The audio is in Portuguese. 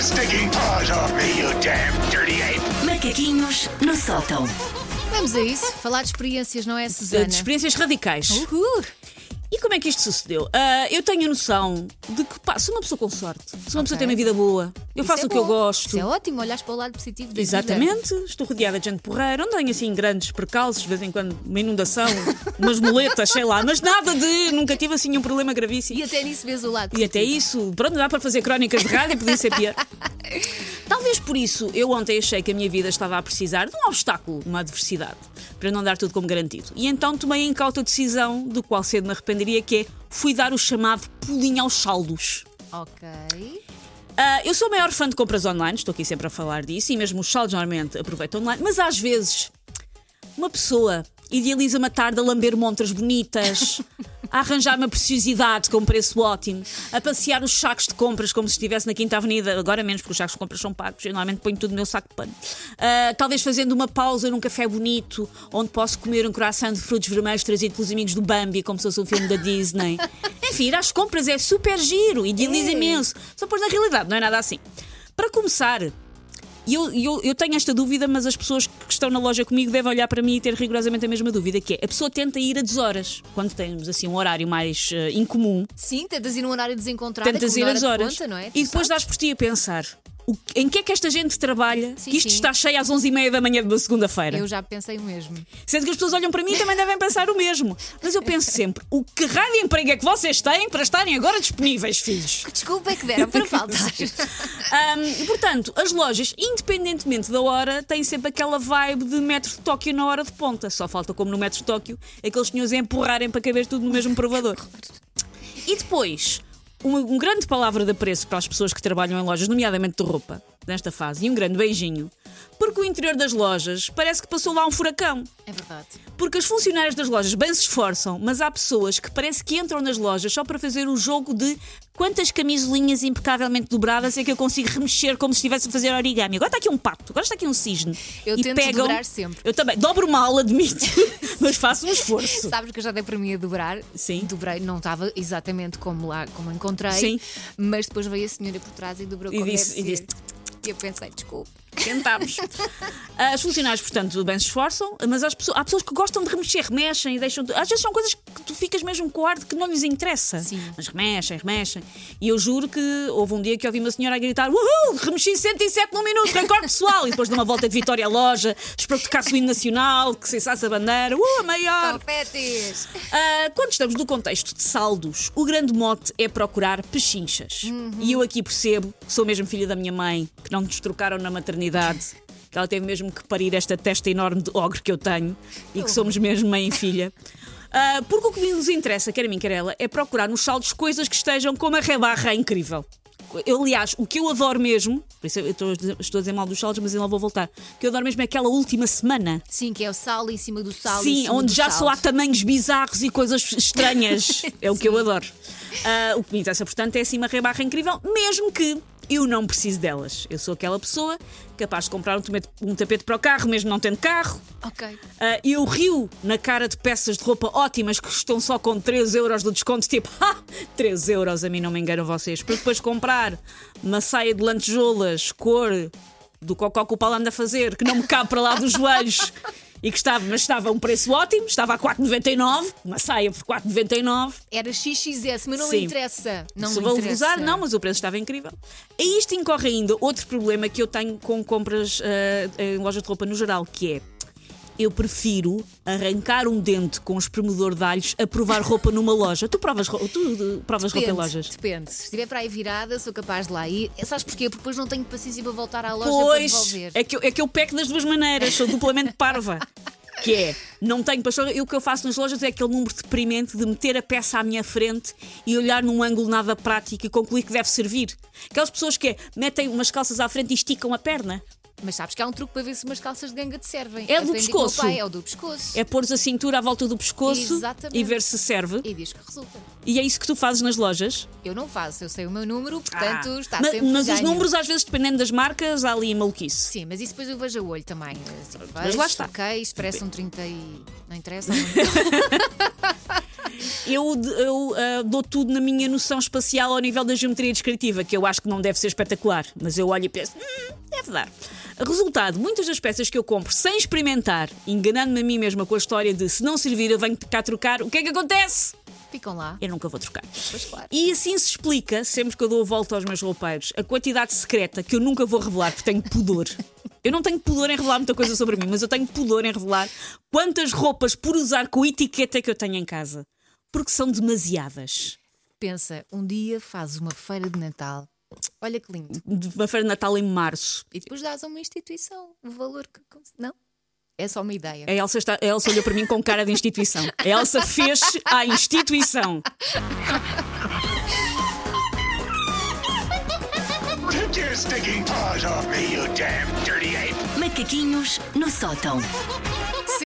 your stinking paws off me, you damn dirty ape! Macaquinhos no sótão. Vamos a isso. Falar de experiências, não é, de Susana? experiências radicais. Uhul. E como é que isto sucedeu? Ah, eu tenho a noção de que, pá, sou uma pessoa com sorte, sou uma pessoa que tem uma vida boa, eu Isso faço é o que eu bom. gosto. Isso é ótimo, olhares para o lado positivo da vida. Exatamente, estou rodeada de gente porreira, não tenho assim grandes percalços, de vez em quando uma inundação, umas moletas, sei lá, mas nada de. Nunca tive assim um problema gravíssimo. E até nisso vês o lado E até isso, pronto, dá para fazer crónicas de rádio, podia ser pior. Talvez por isso eu ontem achei que a minha vida estava a precisar de um obstáculo, uma adversidade, para não dar tudo como garantido. E então tomei a incauta decisão, do qual cedo me arrependeria, que é fui dar o chamado pulinho aos saldos. Ok. Ah, eu sou a maior fã de compras online, estou aqui sempre a falar disso, e mesmo os saldos normalmente aproveito online, mas às vezes uma pessoa idealiza uma tarde a lamber montras bonitas, a arranjar uma preciosidade com um preço ótimo, a passear os sacos de compras como se estivesse na Quinta Avenida, agora menos porque os sacos de compras são pagos, eu normalmente ponho tudo no meu saco de pano. Ah, talvez fazendo uma pausa num café bonito, onde posso comer um croissant de frutos vermelhos trazido pelos amigos do Bambi, como se fosse um filme da Disney. Enfim, ir às compras é super giro, idealiza É. imenso. Só pois na realidade não é nada assim. Para começar, e eu, eu, eu tenho esta dúvida, mas as pessoas que estão na loja comigo devem olhar para mim e ter rigorosamente a mesma dúvida, que é a pessoa tenta ir a deshoras, quando temos assim um horário mais eh, incomum, Sim, tentas ir num horário desencontrado. tentas como ir hora de horas Ponta, não é? e depois sabes? dás por ti a pensar o- em que é que esta gente trabalha, Sim, que isto sim. está cheio às 11h30 da manhã de uma segunda-feira. Eu já pensei o mesmo. Sendo que as pessoas olham para mim e também devem pensar o mesmo. Mas eu penso sempre, o que raio de emprego é que vocês têm para estarem agora disponíveis, filhos? Que desculpa é que deram para faltar. E, portanto, as lojas, independentemente da hora, têm sempre aquela vibe de metro de Tóquio na hora de ponta. Só falta, como no metro de Tóquio, aqueles senhores a empurrarem para caber tudo no mesmo provador. E depois, uma, um grande palavra de apreço para as pessoas que trabalham em lojas, nomeadamente de roupa, nesta fase, e um grande beijinho, porque o interior das lojas parece que passou lá um furacão. É verdade. Porque as funcionárias das lojas bem se esforçam, mas há pessoas que parece que entram nas lojas só para fazer o jogo de quantas camisolinhas impecavelmente dobradas é que eu consigo remexer como se estivesse a fazer origami. Agora está aqui um pato, agora está aqui um cisne. Eu e tento pegam... dobrar sempre. Eu também. Dobro mal, admito, mas faço um esforço. Sabes que eu já dei para mim a dobrar? Sim. Dobrei, não estava exatamente como lá, como encontrei. Sim. Mas depois veio a senhora por trás e dobrou E como disse- deve e ser. disse- E eu pensei, desculpe. Tentámos. As funcionárias, portanto, bem se esforçam, mas as pessoas- há pessoas que gostam de remexer, remexem e deixam. Às vezes são coisas que tu ficas mesmo com o ar de que não lhes interessa. Sim. Mas remexem, remexem. E eu juro que houve um dia que ouvi uma senhora a gritar: Uhul, remexi 107 num minuto, recorde pessoal! E depois de uma volta de vitória à loja, esperou que tocasse o hino nacional, que cessasse a bandeira, uh, a maior! Confetes! Ah, quando estamos no contexto de saldos, o grande mote é procurar pechinchas. E eu aqui percebo sou mesmo filha da minha mãe, que não nos trocaram na maternidade, que ela teve mesmo que parir esta testa enorme de ogre que eu tenho e que somos mesmo mãe e filha. Ah, porque o que nos interessa, quer a mim, quer ela, é procurar nos saldos coisas que estejam como a rebarra incrível. Eu, aliás, o que eu adoro mesmo, por isso eu estou, estou a dizer mal dos saldos, mas ainda vou voltar. O que eu adoro mesmo é aquela última semana Sim, que é o sal em cima do sal. em Sim, cima onde do já sal. só há tamanhos bizarros e coisas estranhas. é o que eu adoro. Ah, o que me interessa, portanto, é assim uma rebarra incrível, mesmo que eu não precise delas. Eu sou aquela pessoa capaz de comprar um tapete, um tapete para o carro, mesmo não tendo carro. Ok. Ah, eu rio na cara de peças de roupa ótimas que estão só com 3 euros de desconto, tipo, ha, 3 euros, a mim não me enganam vocês. Para depois comprar uma saia de lantejoulas, cor do cocó que o Paulo anda a fazer, que não me cabe para lá dos joelhos. E que estava, mas estava a um preço ótimo, estava a 4,99, uma saia por 4,99. Era XXS, mas não Sim. interessa. Não Se vou interessa. usar, não, mas o preço estava incrível. E isto incorre ainda outro problema que eu tenho com compras ah, em lojas de roupa no geral, que é eu prefiro arrancar um dente com um espremedor de alhos a provar roupa numa loja. Tu provas, ro- tu provas roupa em Depende, lojas? depende. Se estiver para aí virada, sou capaz de lá ir. Sabes porquê? Porque depois não tenho paciência para voltar à loja para Pois, devolver. é que, eu, é que eu peco das duas maneiras, sou duplamente parva. Que é, não tenho paixão. E o que eu faço nas lojas é aquele número deprimente de meter a peça à minha frente e olhar num ângulo nada prático e concluir que deve servir. Aquelas pessoas que é, metem umas calças à frente e esticam a perna. Mas sabes que há um truque para ver se umas calças de ganga te servem. É do o pescoço. pai, é o do pescoço. É pôr a cintura à volta do pescoço Exatamente. e ver se serve. E diz que resulta. E é isso que tu fazes nas lojas. Eu não faço, eu sei o meu número, portanto está mas, sempre mas os ganho. números, às vezes, dependendo das marcas, há ali maluquice. Sim, mas isso depois eu vejo a olho também. Assim, Mas vejo, lá está. Ok, parece um 30 e. Não interessa. eu, eu ah, dou tudo na minha noção espacial ao nível da geometria descritiva, que eu acho que não deve ser espetacular, mas eu olho e penso, hum, deve dar. Resultado, muitas das peças que eu compro sem experimentar, enganando-me a mim mesma com a história de se não servir eu venho cá trocar, o que é que acontece? Ficam lá. Eu nunca vou trocar. Pois claro. E assim se explica, sempre que eu dou a volta aos meus roupeiros, a quantidade secreta que eu nunca vou revelar porque tenho pudor. Eu não tenho pudor em revelar muita coisa sobre mim, mas eu tenho pudor em revelar quantas roupas por usar com etiqueta que eu tenho em casa. Porque são demasiadas. Pensa, um dia fazes uma feira de Natal. Olha que lindo. De uma feira de Natal em março. E depois dás a uma instituição o valor que. Não? É só uma ideia. A Elsa, está, a Elsa olhou para mim com cara de instituição. A Elsa fez à instituição. Macaquinhos no sótão.